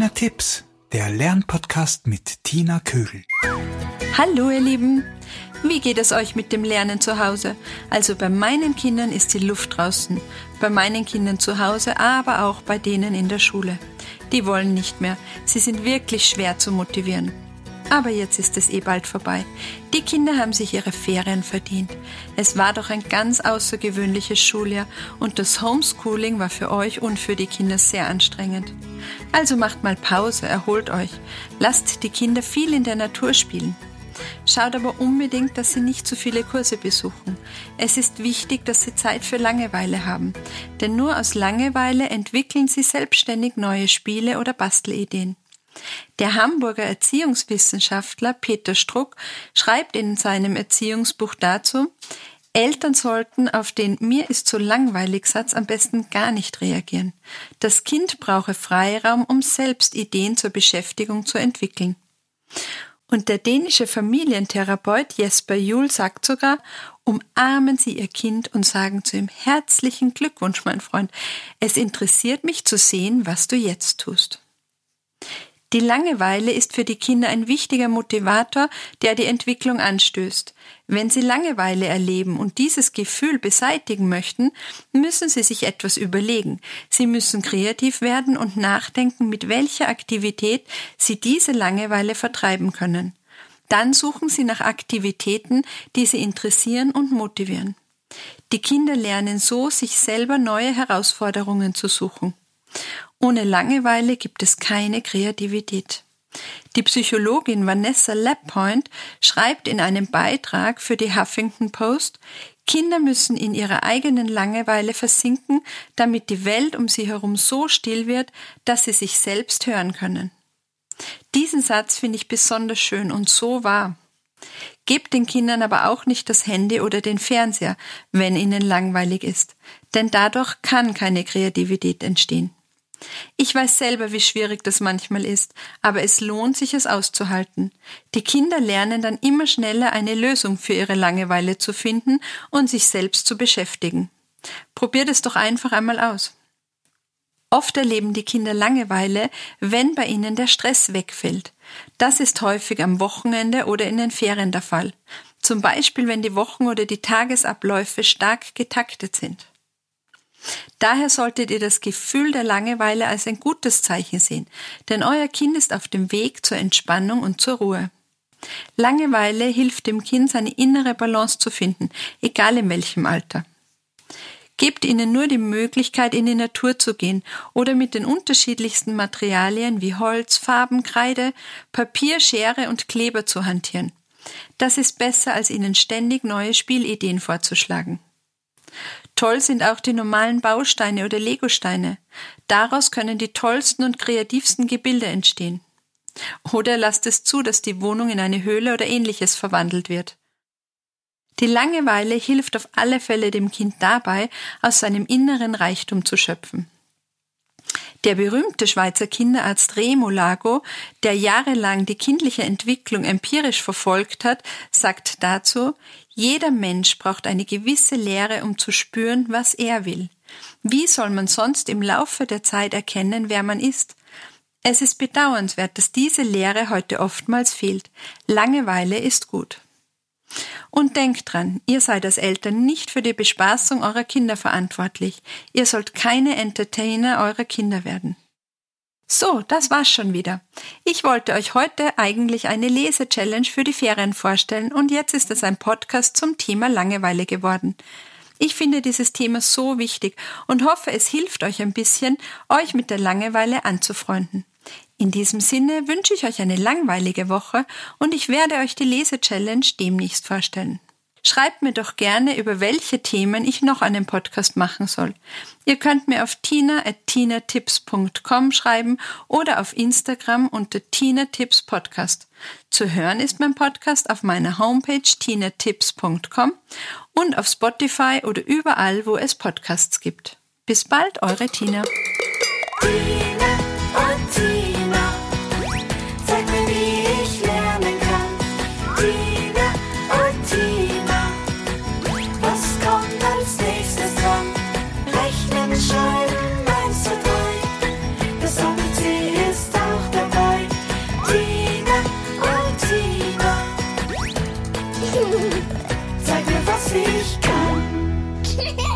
Tipps, der Lernpodcast mit Tina Kögel. Hallo ihr Lieben, wie geht es euch mit dem Lernen zu Hause? Also bei meinen Kindern ist die Luft draußen, bei meinen Kindern zu Hause, aber auch bei denen in der Schule. Die wollen nicht mehr, sie sind wirklich schwer zu motivieren. Aber jetzt ist es eh bald vorbei. Die Kinder haben sich ihre Ferien verdient. Es war doch ein ganz außergewöhnliches Schuljahr und das Homeschooling war für euch und für die Kinder sehr anstrengend. Also macht mal Pause, erholt euch, lasst die Kinder viel in der Natur spielen. Schaut aber unbedingt, dass sie nicht zu viele Kurse besuchen. Es ist wichtig, dass sie Zeit für Langeweile haben, denn nur aus Langeweile entwickeln sie selbstständig neue Spiele oder Bastelideen. Der Hamburger Erziehungswissenschaftler Peter Struck schreibt in seinem Erziehungsbuch dazu, Eltern sollten auf den Mir ist so langweilig Satz am besten gar nicht reagieren. Das Kind brauche Freiraum, um selbst Ideen zur Beschäftigung zu entwickeln. Und der dänische Familientherapeut Jesper Juhl sagt sogar, umarmen Sie Ihr Kind und sagen zu ihm herzlichen Glückwunsch, mein Freund. Es interessiert mich zu sehen, was du jetzt tust. Die Langeweile ist für die Kinder ein wichtiger Motivator, der die Entwicklung anstößt. Wenn sie Langeweile erleben und dieses Gefühl beseitigen möchten, müssen sie sich etwas überlegen. Sie müssen kreativ werden und nachdenken, mit welcher Aktivität sie diese Langeweile vertreiben können. Dann suchen sie nach Aktivitäten, die sie interessieren und motivieren. Die Kinder lernen so, sich selber neue Herausforderungen zu suchen. Ohne Langeweile gibt es keine Kreativität. Die Psychologin Vanessa Lappoint schreibt in einem Beitrag für die Huffington Post, Kinder müssen in ihrer eigenen Langeweile versinken, damit die Welt um sie herum so still wird, dass sie sich selbst hören können. Diesen Satz finde ich besonders schön und so wahr. Gebt den Kindern aber auch nicht das Handy oder den Fernseher, wenn ihnen langweilig ist, denn dadurch kann keine Kreativität entstehen. Ich weiß selber, wie schwierig das manchmal ist, aber es lohnt sich, es auszuhalten. Die Kinder lernen dann immer schneller eine Lösung für ihre Langeweile zu finden und sich selbst zu beschäftigen. Probiert es doch einfach einmal aus. Oft erleben die Kinder Langeweile, wenn bei ihnen der Stress wegfällt. Das ist häufig am Wochenende oder in den Ferien der Fall. Zum Beispiel, wenn die Wochen oder die Tagesabläufe stark getaktet sind. Daher solltet ihr das Gefühl der Langeweile als ein gutes Zeichen sehen, denn euer Kind ist auf dem Weg zur Entspannung und zur Ruhe. Langeweile hilft dem Kind, seine innere Balance zu finden, egal in welchem Alter. Gebt ihnen nur die Möglichkeit, in die Natur zu gehen oder mit den unterschiedlichsten Materialien wie Holz, Farben, Kreide, Papier, Schere und Kleber zu hantieren. Das ist besser, als ihnen ständig neue Spielideen vorzuschlagen. Toll sind auch die normalen Bausteine oder Legosteine. Daraus können die tollsten und kreativsten Gebilde entstehen. Oder lasst es zu, dass die Wohnung in eine Höhle oder ähnliches verwandelt wird. Die Langeweile hilft auf alle Fälle dem Kind dabei, aus seinem inneren Reichtum zu schöpfen. Der berühmte Schweizer Kinderarzt Remo Lago, der jahrelang die kindliche Entwicklung empirisch verfolgt hat, sagt dazu, jeder Mensch braucht eine gewisse Lehre, um zu spüren, was er will. Wie soll man sonst im Laufe der Zeit erkennen, wer man ist? Es ist bedauernswert, dass diese Lehre heute oftmals fehlt. Langeweile ist gut. Und denkt dran, ihr seid als Eltern nicht für die Bespaßung eurer Kinder verantwortlich. Ihr sollt keine Entertainer eurer Kinder werden. So, das war's schon wieder. Ich wollte euch heute eigentlich eine Lese-Challenge für die Ferien vorstellen und jetzt ist es ein Podcast zum Thema Langeweile geworden. Ich finde dieses Thema so wichtig und hoffe, es hilft euch ein bisschen, euch mit der Langeweile anzufreunden. In diesem Sinne wünsche ich euch eine langweilige Woche und ich werde euch die Lese-Challenge demnächst vorstellen. Schreibt mir doch gerne, über welche Themen ich noch einen Podcast machen soll. Ihr könnt mir auf tina.tinatips.com schreiben oder auf Instagram unter Tina Tips Podcast. Zu hören ist mein Podcast auf meiner Homepage tinatips.com und auf Spotify oder überall, wo es Podcasts gibt. Bis bald, eure Tina. Zeig mir, was ich kann.